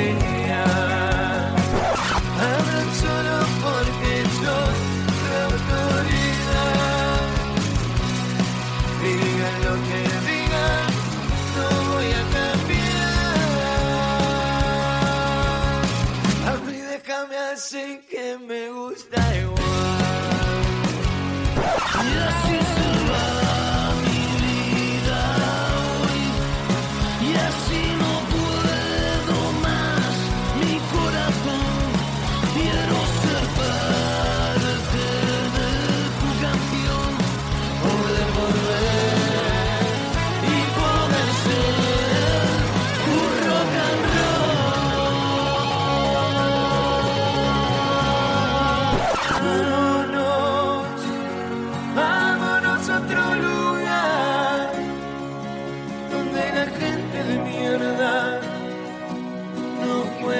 believe.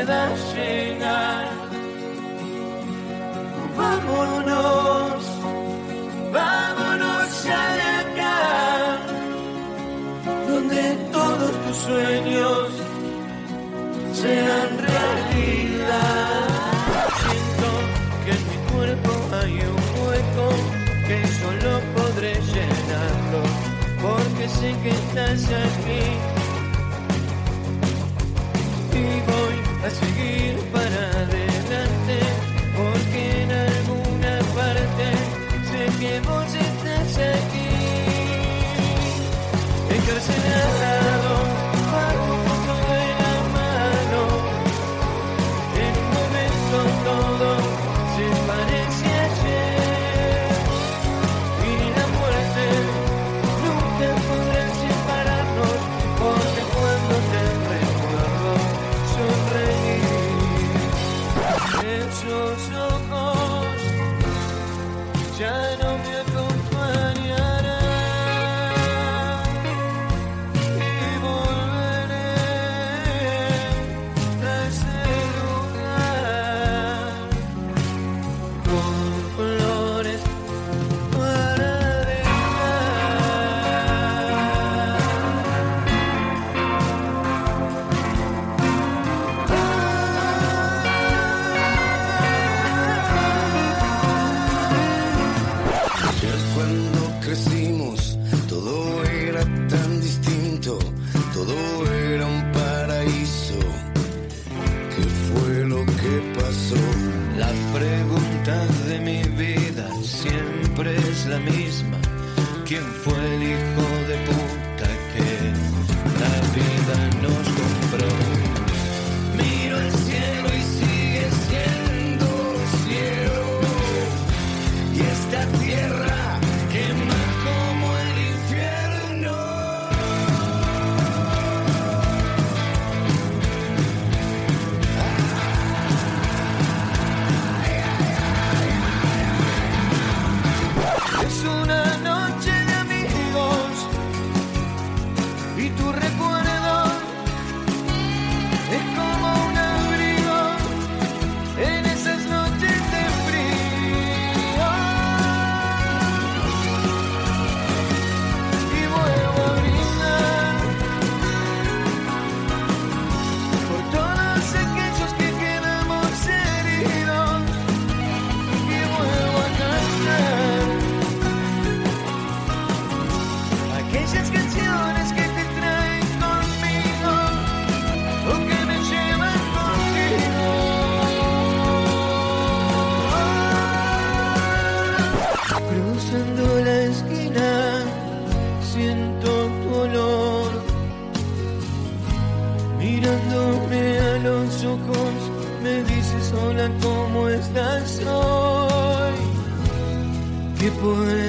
pueda llegar. Vámonos, vámonos ya de acá, donde todos tus sueños sean realidad. Siento que en mi cuerpo hay un hueco que solo podré llenarlo, porque sé que estás aquí a seguir para adelante, porque en alguna parte sé que vos estás aquí, encarcelada. looking for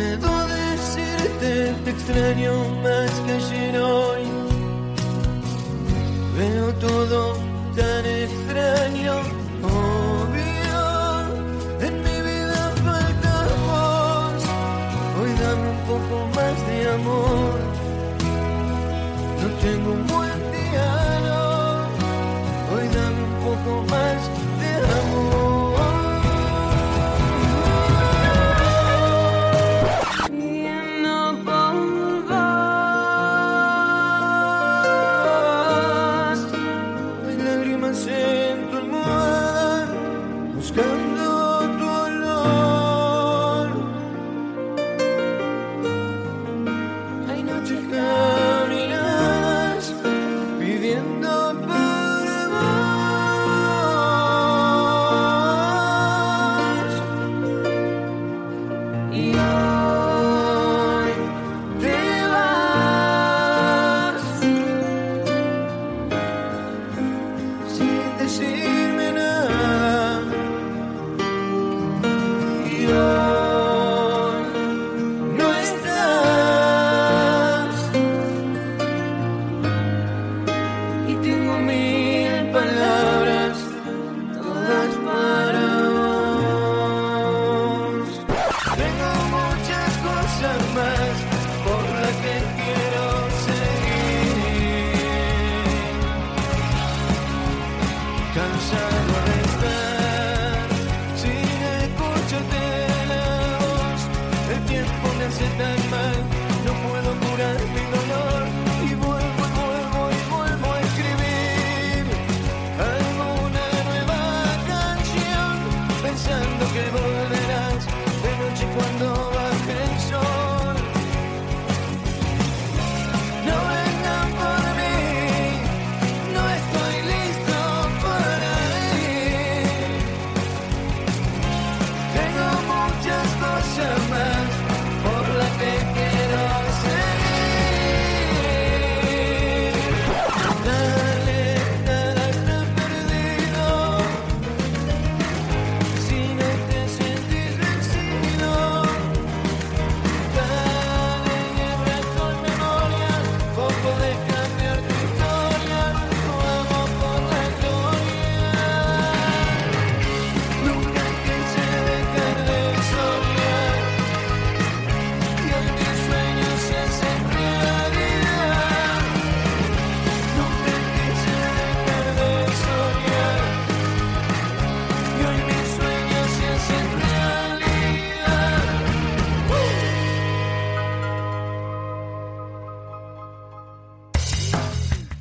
puedo decirte, te extraño más que ayer hoy. Veo todo tan extraño, obvio. En mi vida falta. Hoy dame un poco más de amor. No tengo un everything will